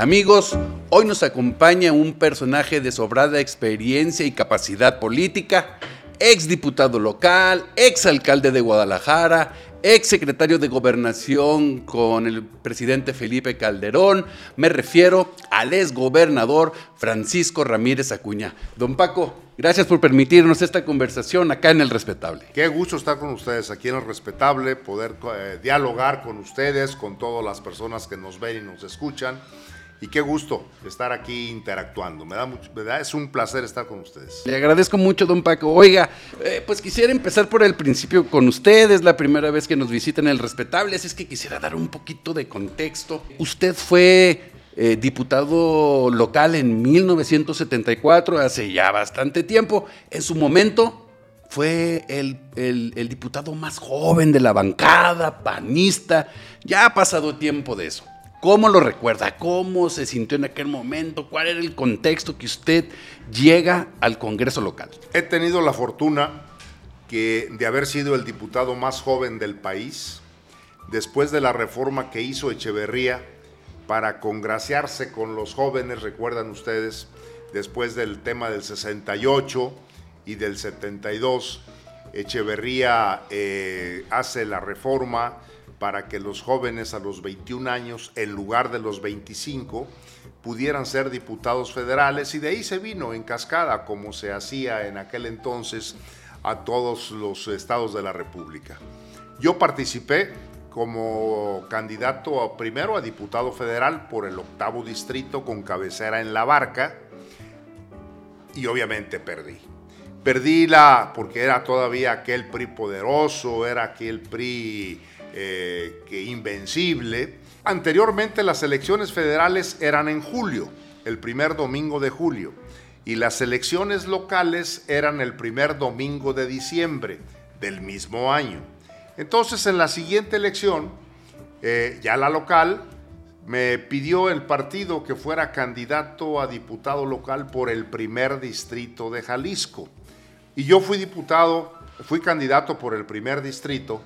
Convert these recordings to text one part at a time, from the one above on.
Amigos, hoy nos acompaña un personaje de sobrada experiencia y capacidad política, ex diputado local, ex alcalde de Guadalajara, ex secretario de gobernación con el presidente Felipe Calderón. Me refiero al ex gobernador Francisco Ramírez Acuña. Don Paco, gracias por permitirnos esta conversación acá en El Respetable. Qué gusto estar con ustedes aquí en El Respetable, poder eh, dialogar con ustedes, con todas las personas que nos ven y nos escuchan y qué gusto estar aquí interactuando. Me da mucho, es un placer estar con ustedes. Le agradezco mucho, don Paco. Oiga, eh, pues quisiera empezar por el principio con ustedes, la primera vez que nos visitan el respetable, es que quisiera dar un poquito de contexto. Usted fue eh, diputado local en 1974, hace ya bastante tiempo. En su momento fue el diputado más joven de la bancada, panista. Ya ha pasado tiempo de eso. ¿Cómo lo recuerda? ¿Cómo se sintió en aquel momento? ¿Cuál era el contexto que usted llega al Congreso local? He tenido la fortuna que, de haber sido el diputado más joven del país, después de la reforma que hizo Echeverría para congraciarse con los jóvenes, recuerdan ustedes, después del tema del 68 y del 72, Echeverría eh, hace la reforma para que los jóvenes a los 21 años, en lugar de los 25, pudieran ser diputados federales y de ahí se vino en cascada, como se hacía en aquel entonces a todos los estados de la República. Yo participé como candidato primero a diputado federal por el octavo distrito con cabecera en la barca y obviamente perdí. Perdí la, porque era todavía aquel PRI poderoso, era aquel PRI eh, que invencible. Anteriormente las elecciones federales eran en julio, el primer domingo de julio, y las elecciones locales eran el primer domingo de diciembre del mismo año. Entonces en la siguiente elección, eh, ya la local, me pidió el partido que fuera candidato a diputado local por el primer distrito de Jalisco. Y yo fui diputado, fui candidato por el primer distrito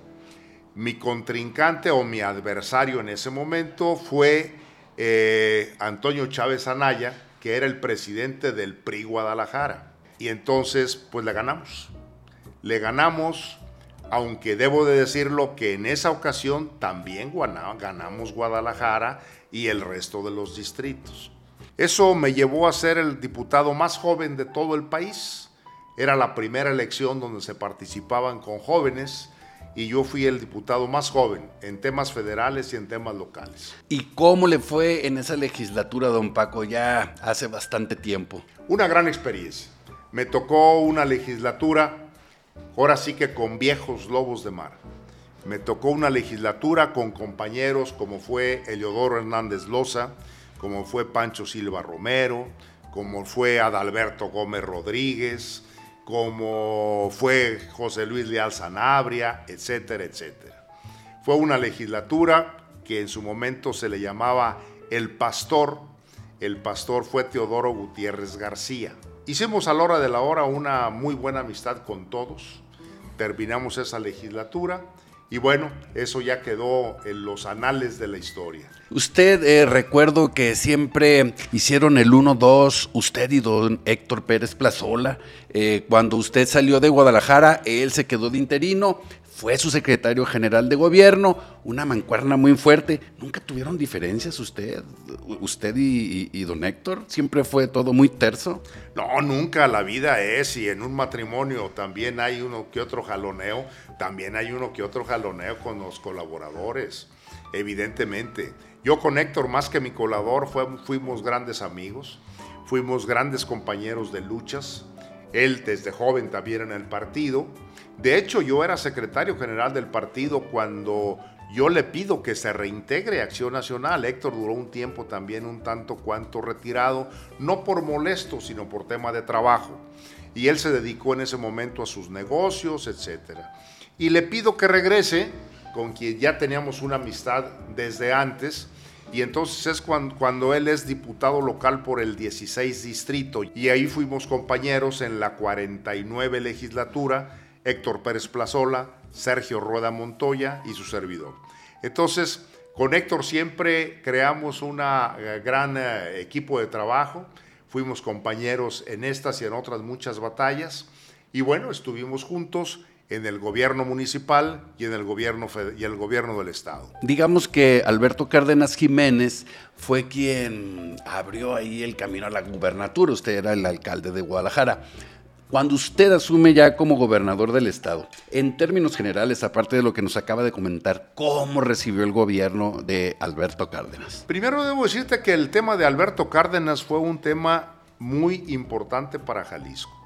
mi contrincante o mi adversario en ese momento fue eh, Antonio Chávez Anaya, que era el presidente del PRI Guadalajara. Y entonces, pues le ganamos. Le ganamos, aunque debo de decirlo que en esa ocasión también ganamos Guadalajara y el resto de los distritos. Eso me llevó a ser el diputado más joven de todo el país. Era la primera elección donde se participaban con jóvenes y yo fui el diputado más joven en temas federales y en temas locales. ¿Y cómo le fue en esa legislatura, don Paco, ya hace bastante tiempo? Una gran experiencia. Me tocó una legislatura, ahora sí que con viejos lobos de mar. Me tocó una legislatura con compañeros como fue Eliodoro Hernández Loza, como fue Pancho Silva Romero, como fue Adalberto Gómez Rodríguez, como fue José Luis Leal Sanabria, etcétera, etcétera. Fue una legislatura que en su momento se le llamaba El Pastor. El pastor fue Teodoro Gutiérrez García. Hicimos a la hora de la hora una muy buena amistad con todos. Terminamos esa legislatura y bueno, eso ya quedó en los anales de la historia. Usted, eh, recuerdo que siempre hicieron el 1-2, usted y don Héctor Pérez Plazola. Eh, cuando usted salió de Guadalajara, él se quedó de interino, fue su secretario general de gobierno, una mancuerna muy fuerte. ¿Nunca tuvieron diferencias usted, usted y, don Héctor? ¿Siempre fue todo muy terso? No, nunca. La vida es, y en un matrimonio también hay uno que otro jaloneo, también hay uno que otro jaloneo con los colaboradores, evidentemente. Yo con Héctor, más que mi colaborador, fuimos grandes amigos, fuimos grandes compañeros de luchas. Él desde joven también en el partido de hecho, yo era secretario general del partido cuando yo le pido que se reintegre Acción Nacional. Héctor duró un tiempo también un tanto cuanto retirado, no por molesto, sino por tema de trabajo. Y él se dedicó en ese momento a sus negocios, etc. Y le pido que regrese, con quien ya teníamos una amistad desde antes, y entonces es cuando, cuando, él es diputado local por el 16 distrito. Y ahí fuimos compañeros en la 49 legislatura Héctor Pérez Plazola, Sergio Rueda Montoya y su servidor. Entonces, Con Héctor siempre creamos un eh, gran eh, equipo de trabajo, fuimos compañeros en estas y en otras muchas batallas. Y bueno, estuvimos juntos en el gobierno municipal y en el gobierno, y el gobierno del Estado. Digamos que Alberto Cárdenas Jiménez fue quien abrió ahí el camino a la gubernatura, usted era el alcalde de Guadalajara. Cuando usted asume ya como gobernador del estado, en términos generales, aparte de lo que nos acaba de comentar, ¿cómo recibió el gobierno de Alberto Cárdenas? Primero debo decirte que el tema de Alberto Cárdenas fue un tema muy importante para Jalisco.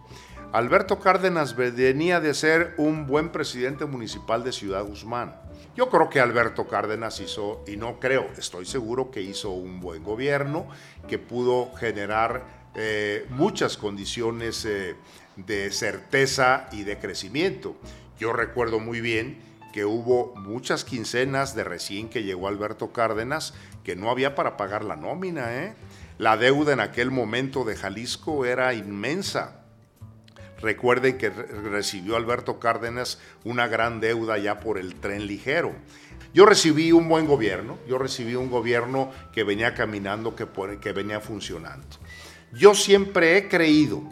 Alberto Cárdenas venía de ser un buen presidente municipal de Ciudad Guzmán. Yo creo que Alberto Cárdenas hizo, y no creo, estoy seguro que hizo un buen gobierno, que pudo generar eh, muchas condiciones eh, de certeza y de crecimiento. Yo recuerdo muy bien que hubo muchas quincenas de recién que llegó Alberto Cárdenas que no había para pagar la nómina. ¿eh? La deuda en aquel momento de Jalisco era inmensa. Recuerden que recibió Alberto Cárdenas una gran deuda ya por el tren ligero. Yo recibí un buen gobierno, yo recibí un gobierno que venía caminando, que, venía funcionando. Yo siempre he creído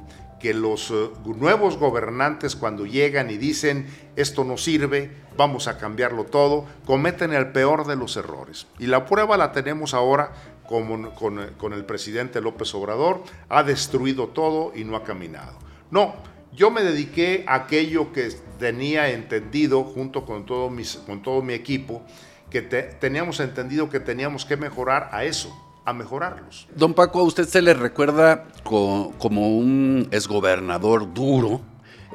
que los eh, nuevos gobernantes cuando llegan y dicen esto no sirve, vamos a cambiarlo todo, cometen el peor de los errores. Y la prueba la tenemos ahora con, con el presidente López Obrador, ha destruido todo y no ha caminado. No, yo me dediqué a aquello que tenía entendido junto con todo, con todo mi equipo, que teníamos entendido que teníamos que mejorar a eso, a mejorarlos. Don Paco, a usted se le recuerda como un exgobernador duro,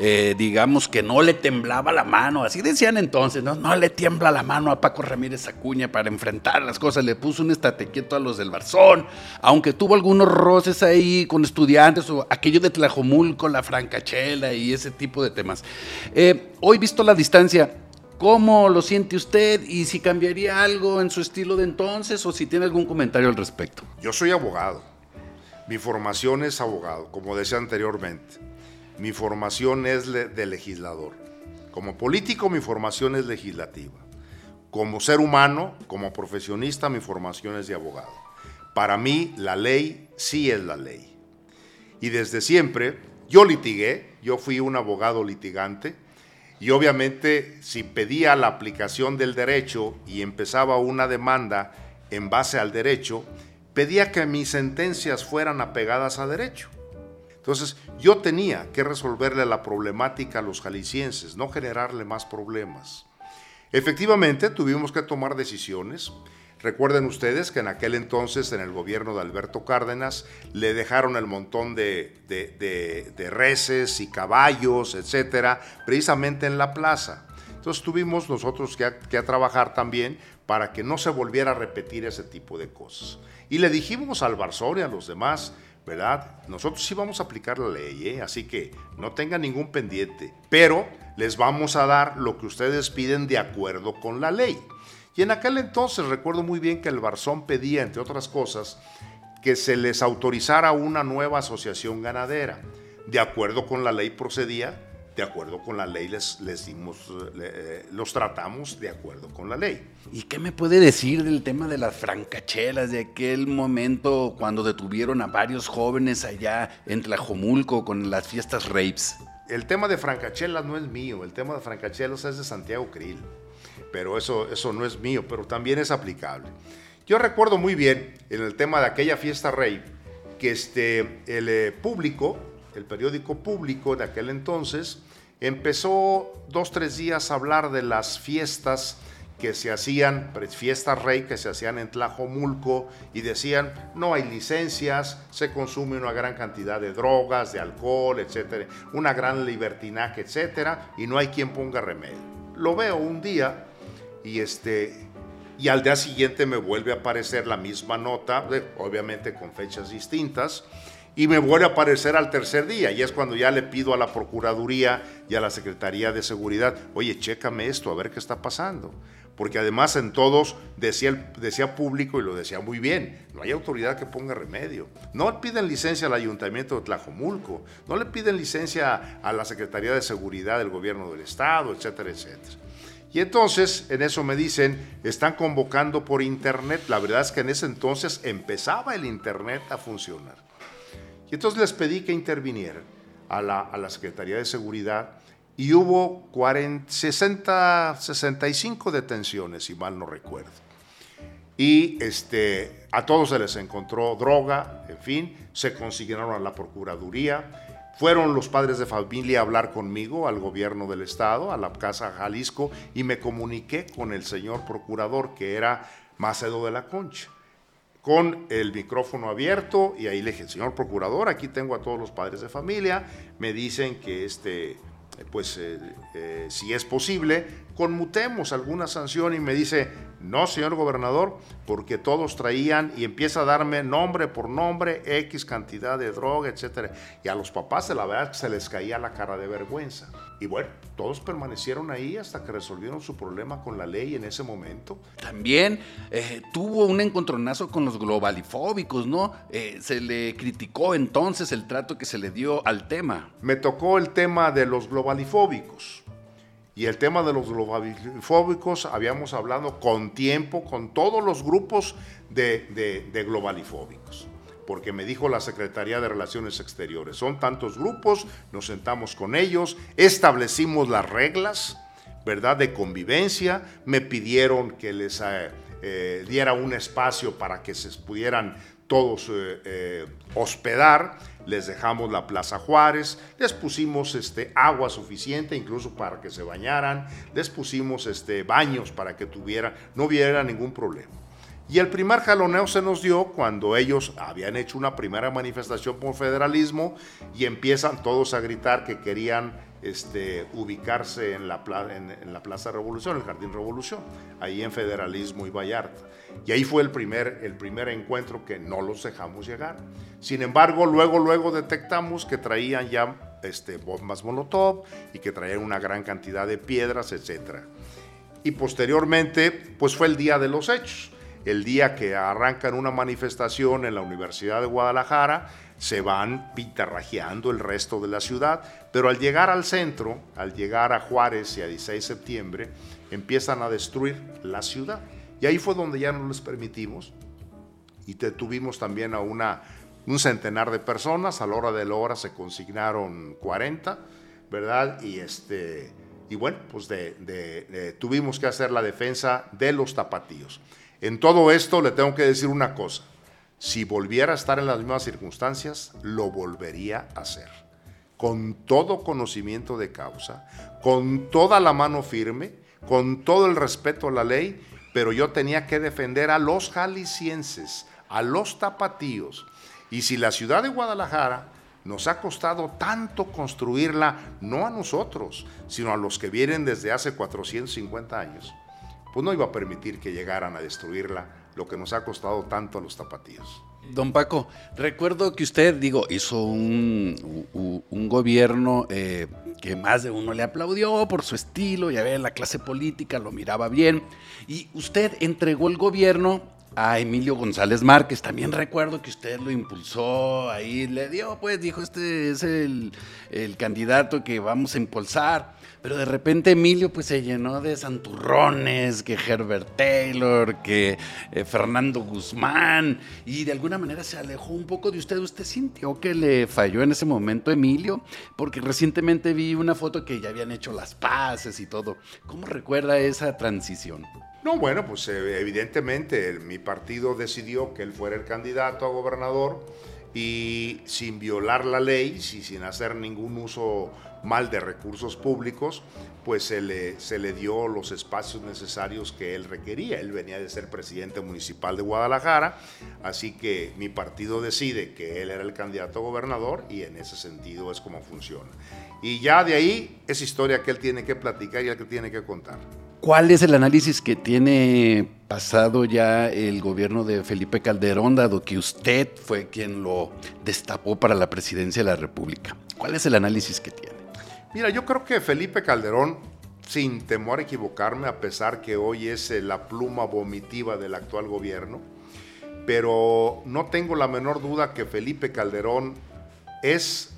eh, digamos que no le temblaba la mano, así decían entonces, ¿no? no le tiembla la mano a Paco Ramírez Acuña para enfrentar las cosas, le puso un estate quieto a los del Barzón, aunque tuvo algunos roces ahí con estudiantes o aquello de Tlajomulco, la francachela y ese tipo de temas. Eh, hoy visto la distancia, ¿Cómo lo siente usted y si cambiaría algo en su estilo de entonces o si tiene algún comentario al respecto? Yo soy abogado. Mi formación es abogado, como decía anteriormente. Mi formación es de legislador. Como político, mi formación es legislativa. Como ser humano, como profesionista, mi formación es de abogado. Para mí, la ley sí es la ley. Y desde siempre, yo litigué, yo fui un abogado litigante, y obviamente si pedía la aplicación del derecho y empezaba una demanda en base al derecho, pedía que mis sentencias fueran apegadas a derecho. Entonces, yo tenía que resolverle la problemática a los jaliscienses, no generarle más problemas. Efectivamente, tuvimos que tomar decisiones. Recuerden ustedes que en aquel entonces, en el gobierno de Alberto Cárdenas, le dejaron el montón de, reses y caballos, etcétera, precisamente en la plaza. Entonces tuvimos nosotros que, que trabajar también para que no se volviera a repetir ese tipo de cosas. Y le dijimos al Barzón y a los demás, ¿verdad? Nosotros sí vamos a aplicar la ley, ¿eh? así que no tengan ningún pendiente, pero les vamos a dar lo que ustedes piden de acuerdo con la ley. Y en aquel entonces recuerdo muy bien que el Barzón pedía, entre otras cosas, que se les autorizara una nueva asociación ganadera. De acuerdo con la ley procedía, de acuerdo con la ley les, les dimos, eh, los tratamos de acuerdo con la ley. ¿Y qué me puede decir del tema de las francachelas, de aquel momento cuando detuvieron a varios jóvenes allá en Tlajomulco con las fiestas rapes? El tema de francachelas no es mío, el tema de francachelas es de Santiago Krill, pero eso, eso no es mío, pero también es aplicable. Yo recuerdo muy bien en el tema de aquella fiesta rape que este, el eh, público, el periódico público de aquel entonces, empezó dos, tres días a hablar de las fiestas que se hacían, fiestas rey que se hacían en Tlajomulco y decían, no hay licencias, se consume una gran cantidad de drogas, de alcohol, etcétera, una gran libertinaje, etcétera, y no hay quien ponga remedio. Lo veo un día y este y al día siguiente me vuelve a aparecer la misma nota, obviamente con fechas distintas, y me vuelve a aparecer al tercer día y es cuando ya le pido a la Procuraduría y a la Secretaría de Seguridad, oye, chécame esto, a ver qué está pasando. Porque además en todos decía, decía público y lo decía muy bien, no hay autoridad que ponga remedio. No le piden licencia al Ayuntamiento de Tlajomulco, no le piden licencia a la Secretaría de Seguridad del Gobierno del Estado, etcétera, etcétera. Y entonces en eso me dicen, están convocando por internet. La verdad es que en ese entonces empezaba el internet a funcionar. Y entonces les pedí que intervinieran a la, a la Secretaría de Seguridad y hubo 40, 60, 65 detenciones, si mal no recuerdo. Y este, a todos se les encontró droga, en fin, se consignaron a la Procuraduría. Fueron los padres de familia a hablar conmigo, al gobierno del estado, a la Casa Jalisco, y me comuniqué con el señor procurador, que era Macedo de la Concha, con el micrófono abierto, y ahí le dije, señor procurador, aquí tengo a todos los padres de familia, me dicen que este, pues eh, eh, si es posible, conmutemos alguna sanción y me dice, no, señor gobernador, porque todos traían y empieza a darme nombre por nombre, X cantidad de droga, etcétera. Y a los papás, de la verdad, se les caía la cara de vergüenza. Y bueno, todos permanecieron ahí hasta que resolvieron su problema con la ley en ese momento. También eh, tuvo un encontronazo con los globalifóbicos, ¿no? Eh, se le criticó entonces el trato que se le dio al tema. Me tocó el tema de los globalifóbicos. Y el tema de los globalifóbicos, habíamos hablado con tiempo con todos los grupos de, de, globalifóbicos. Porque me dijo la Secretaría de Relaciones Exteriores, son tantos grupos, nos sentamos con ellos, establecimos las reglas, ¿verdad?, de convivencia, me pidieron que les eh, eh, diera un espacio para que se pudieran todos eh, eh, hospedar, les dejamos la Plaza Juárez, les pusimos este, agua suficiente incluso para que se bañaran, les pusimos este, baños para que tuviera, no hubiera ningún problema. Y el primer jaloneo se nos dio cuando ellos habían hecho una primera manifestación por federalismo y empiezan todos a gritar que querían este, ubicarse en la, en, la Plaza Revolución, el Jardín Revolución, ahí en Federalismo y Vallarta. Y ahí fue el primer, el primer encuentro que no los dejamos llegar. Sin embargo, luego, luego detectamos que traían ya este, bombas Molotov y que traían una gran cantidad de piedras, etc. Y posteriormente, pues fue el día de los hechos. El día que arrancan una manifestación en la Universidad de Guadalajara, se van pintarrajeando el resto de la ciudad, pero al llegar al centro, al llegar a Juárez y a 16 de septiembre, empiezan a destruir la ciudad. Y ahí fue donde ya no les permitimos y tuvimos también a una, un centenar de personas, a la hora de la hora se consignaron 40, ¿verdad? Y, este, y bueno, pues tuvimos que hacer la defensa de los tapatíos. En todo esto le tengo que decir una cosa, si volviera a estar en las mismas circunstancias, lo volvería a hacer. Con todo conocimiento de causa, con toda la mano firme, con todo el respeto a la ley pero yo tenía que defender a los jaliscienses, a los tapatíos. Y si la ciudad de Guadalajara nos ha costado tanto construirla, no a nosotros, sino a los que vienen desde hace 450 años, pues no iba a permitir que llegaran a destruirla lo que nos ha costado tanto a los tapatíos. Don Paco, recuerdo que usted, digo, hizo un, un, gobierno eh, que más de uno le aplaudió por su estilo, ya ve, la clase política lo miraba bien, y usted entregó el gobierno a Emilio González Márquez. También recuerdo que usted lo impulsó, ahí le dio, pues dijo, este es el, el candidato que vamos a impulsar. Pero de repente Emilio pues se llenó de santurrones, que Herbert Taylor, que eh, Fernando Guzmán, y de alguna manera se alejó un poco de usted. ¿Usted sintió que le falló en ese momento Emilio? Porque recientemente vi una foto que ya habían hecho las paces y todo. ¿Cómo recuerda esa transición? No, bueno, pues eh, evidentemente mi partido decidió que él fuera el candidato a gobernador y sin violar la ley, y sin hacer ningún uso mal de recursos públicos, pues se le, se le dio los espacios necesarios que él requería. Él venía de ser presidente municipal de Guadalajara, así que mi partido decide que él era el candidato a gobernador y en ese sentido es como funciona. Y ya de ahí es historia que él tiene que platicar y el que tiene que contar. ¿Cuál es el análisis que tiene pasado ya el gobierno de Felipe Calderón, dado que usted fue quien lo destapó para la presidencia de la República? ¿Cuál es el análisis que tiene? Mira, yo creo que Felipe Calderón, sin temor a equivocarme, a pesar que hoy es eh, la pluma vomitiva del actual gobierno, pero no tengo la menor duda que Felipe Calderón es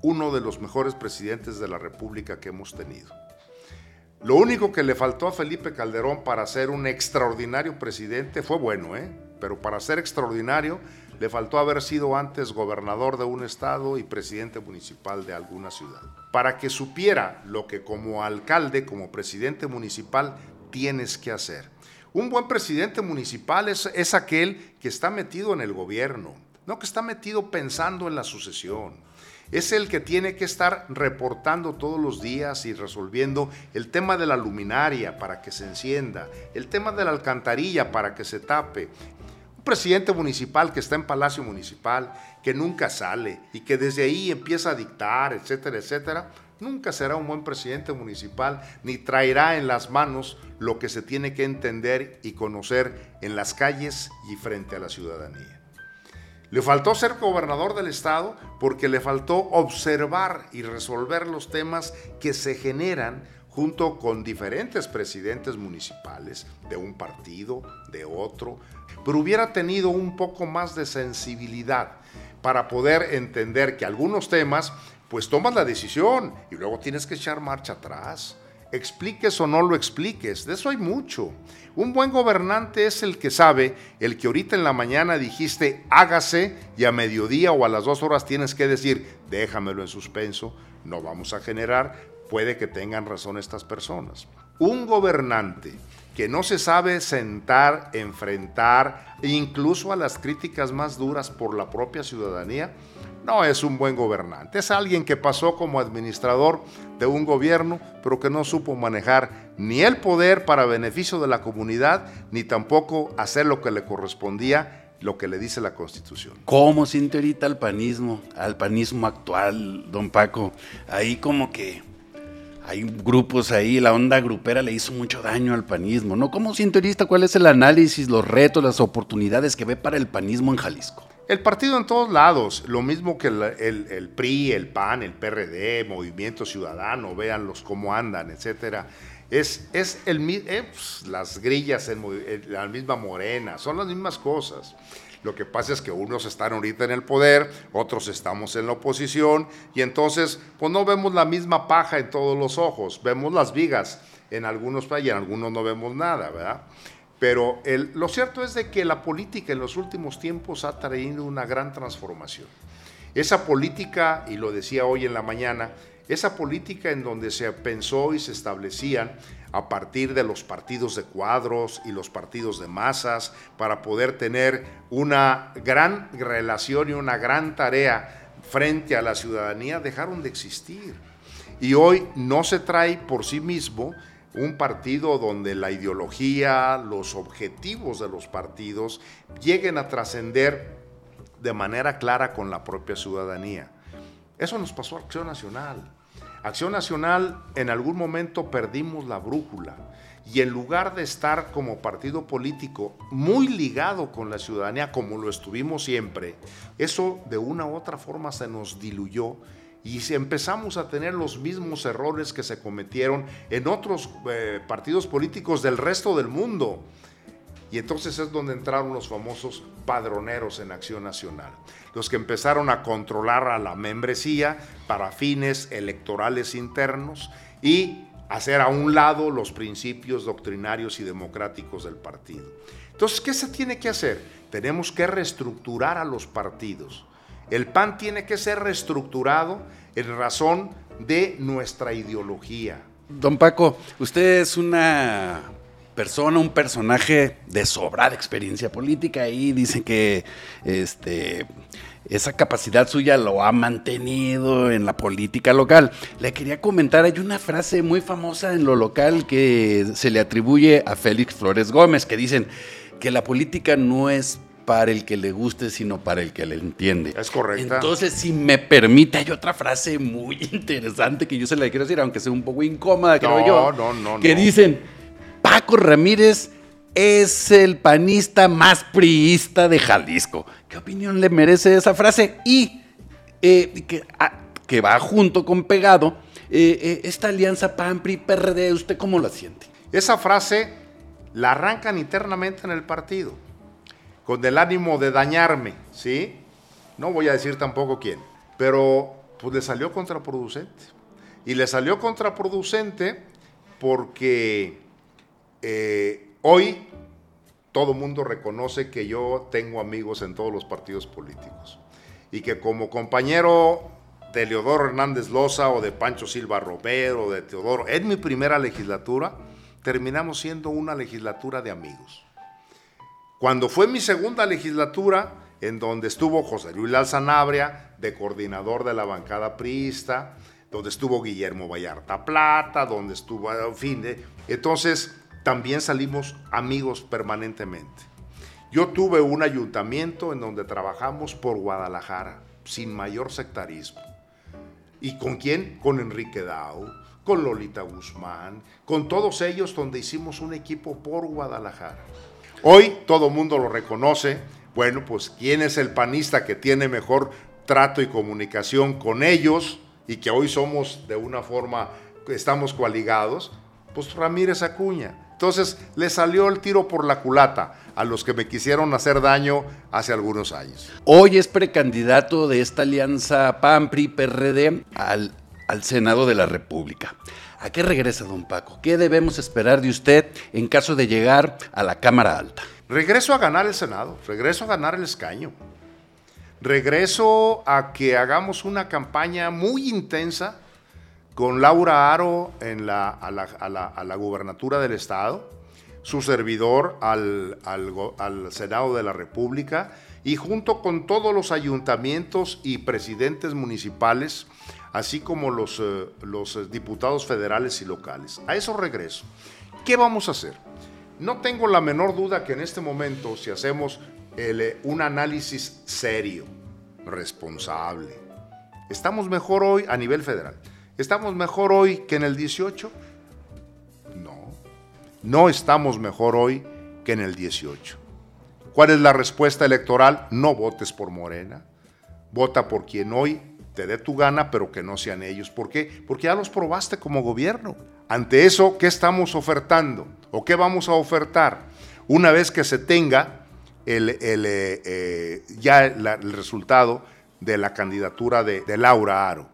uno de los mejores presidentes de la República que hemos tenido. Lo único que le faltó a Felipe Calderón para ser un extraordinario presidente fue bueno, ¿eh? pero para ser extraordinario le faltó haber sido antes gobernador de un estado y presidente municipal de alguna ciudad. Para que supiera lo que como alcalde, como presidente municipal, tienes que hacer. Un buen presidente municipal es, es aquel que está metido en el gobierno, no que está metido pensando en la sucesión es el que tiene que estar reportando todos los días y resolviendo el tema de la luminaria para que se encienda, el tema de la alcantarilla para que se tape. Un presidente municipal que está en Palacio Municipal, que nunca sale y que desde ahí empieza a dictar, etcétera, etcétera, nunca será un buen presidente municipal ni traerá en las manos lo que se tiene que entender y conocer en las calles y frente a la ciudadanía. Le faltó ser gobernador del estado porque le faltó observar y resolver los temas que se generan junto con diferentes presidentes municipales de un partido, de otro, pero hubiera tenido un poco más de sensibilidad para poder entender que algunos temas, pues tomas la decisión y luego tienes que echar marcha atrás expliques o no lo expliques, de eso hay mucho. Un buen gobernante es el que sabe, el que ahorita en la mañana dijiste hágase y a mediodía o a las dos horas tienes que decir déjamelo en suspenso, no vamos a generar, puede que tengan razón estas personas. Un gobernante que no se sabe sentar, enfrentar, incluso a las críticas más duras por la propia ciudadanía, no es un buen gobernante. Es alguien que pasó como administrador de un gobierno, pero que no supo manejar ni el poder para beneficio de la comunidad, ni tampoco hacer lo que le correspondía lo que le dice la Constitución. ¿Cómo siente ahorita al panismo, al panismo actual, don Paco? Ahí como que hay grupos ahí, la onda grupera le hizo mucho daño al panismo, ¿no? ¿Cómo siente ahorita cuál es el análisis, los retos, las oportunidades que ve para el panismo en Jalisco? El partido en todos lados, lo mismo que el, PRI, el PAN, el PRD, Movimiento Ciudadano, véanlos cómo andan, etcétera. Es, es el, eh, pues, las grillas la misma morena, son las mismas cosas. Lo que pasa es que unos están ahorita en el poder, otros estamos en la oposición, y entonces, pues no vemos la misma paja en todos los ojos, vemos las vigas en algunos países y en algunos no vemos nada, ¿verdad? Pero lo cierto es de que la política en los últimos tiempos ha traído una gran transformación. Esa política, y lo decía hoy en la mañana, esa política en donde se pensó y se establecían a partir de los partidos de cuadros y los partidos de masas para poder tener una gran relación y una gran tarea frente a la ciudadanía, dejaron de existir. Y hoy no se trae por sí mismo un partido donde la ideología, los objetivos de los partidos lleguen a trascender de manera clara con la propia ciudadanía. Eso nos pasó a Acción Nacional. Acción Nacional en algún momento perdimos la brújula y en lugar de estar como partido político muy ligado con la ciudadanía como lo estuvimos siempre, eso de una u otra forma se nos diluyó y si empezamos a tener los mismos errores que se cometieron en otros eh, partidos políticos del resto del mundo. Y entonces es donde entraron los famosos padroneros en Acción Nacional, los que empezaron a controlar a la membresía para fines electorales internos y hacer a un lado los principios doctrinarios y democráticos del partido. Entonces, ¿qué se tiene que hacer? Tenemos que reestructurar a los partidos el PAN tiene que ser reestructurado en razón de nuestra ideología. Don Paco, usted es una persona, un personaje de sobrada experiencia política y dice que este, esa capacidad suya lo ha mantenido en la política local. Le quería comentar, hay una frase muy famosa en lo local que se le atribuye a Félix Flores Gómez, que dicen que la política no es para el que le guste, sino para el que le entiende. Es correcto. Entonces, si me permite, hay otra frase muy interesante que yo se la quiero decir, aunque sea un poco incómoda, creo yo. No, no, no. Que dicen, Paco Ramírez es el panista más priista de Jalisco. ¿Qué opinión le merece esa frase? Y eh, ah, que, va junto con pegado, eh, eh, esta alianza PAN-PRI-PRD, ¿usted cómo la siente? Esa frase la arrancan internamente en el partido con el ánimo de dañarme, ¿sí? No voy a decir tampoco quién, pero pues le salió contraproducente. Y le salió contraproducente porque eh, hoy todo mundo reconoce que yo tengo amigos en todos los partidos políticos y que como compañero de Leodoro Hernández Loza o de Pancho Silva Romero o de Teodoro, en mi primera legislatura terminamos siendo una legislatura de amigos. Cuando fue mi segunda legislatura, en donde estuvo José Luis Alzanabria, de coordinador de la bancada priista, donde estuvo Guillermo Vallarta Plata, donde estuvo, en fin, entonces también salimos amigos permanentemente. Yo tuve un ayuntamiento en donde trabajamos por Guadalajara, sin mayor sectarismo. ¿Y con quién? Con Enrique Dau, con Lolita Guzmán, con todos ellos donde hicimos un equipo por Guadalajara. Hoy todo mundo lo reconoce. Bueno, pues ¿quién es el panista que tiene mejor trato y comunicación con ellos y que hoy somos de una forma, estamos coaligados? Pues Ramírez Acuña. Entonces le salió el tiro por la culata a los que me quisieron hacer daño hace algunos años. Hoy es precandidato de esta alianza PAN-PRI-PRD al, al Senado de la República. ¿A qué regresa, don Paco? ¿Qué debemos esperar de usted en caso de llegar a la Cámara Alta? Regreso a ganar el Senado, regreso a ganar el escaño. Regreso a que hagamos una campaña muy intensa con Laura Aro en la, a, la, gubernatura del Estado, su servidor al, al, Senado de la República y junto con todos los ayuntamientos y presidentes municipales, así como los, eh, los diputados federales y locales. A eso regreso. ¿Qué vamos a hacer? No tengo la menor duda que en este momento, si hacemos eh, un análisis serio, responsable, estamos mejor hoy a nivel federal. ¿Estamos mejor hoy que en el 18? No, no estamos mejor hoy que en el 18. ¿Cuál es la respuesta electoral? No votes por Morena. Vota por quien hoy te dé tu gana, pero que no sean ellos. ¿Por qué? Porque ya los probaste como gobierno. Ante eso, ¿qué estamos ofertando? ¿O qué vamos a ofertar? Una vez que se tenga el, eh, eh, ya el resultado de la candidatura de Laura Aro,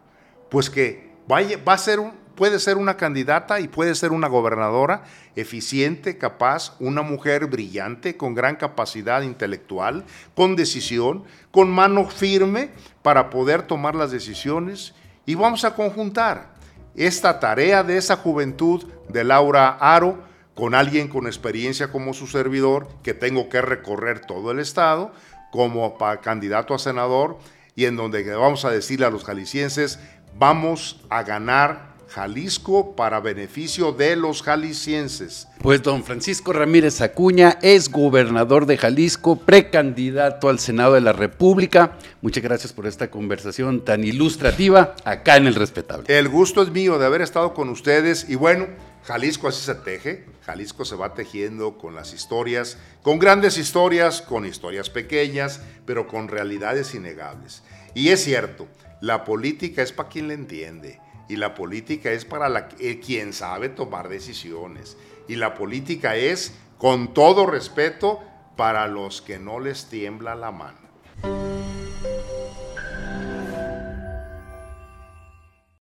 pues que va a ser un, puede ser una candidata y puede ser una gobernadora eficiente, capaz, una mujer brillante, con gran capacidad intelectual, con decisión, con mano firme para poder tomar las decisiones. Y vamos a conjuntar esta tarea de esa juventud de Laura Aro con alguien con experiencia como su servidor, que tengo que recorrer todo el estado como candidato a senador y en donde vamos a decirle a los jaliscienses, vamos a ganar Jalisco para beneficio de los jaliscienses. Pues don Francisco Ramírez Acuña es gobernador de Jalisco, precandidato al Senado de la República. Muchas gracias por esta conversación tan ilustrativa acá en El Respetable. El gusto es mío de haber estado con ustedes y bueno, Jalisco así se teje, Jalisco se va tejiendo con las historias, con grandes historias, con historias pequeñas, pero con realidades innegables. Y es cierto, la política es para quien le entiende y la política es para eh, quien sabe tomar decisiones. Y la política es, con todo respeto, para los que no les tiembla la mano.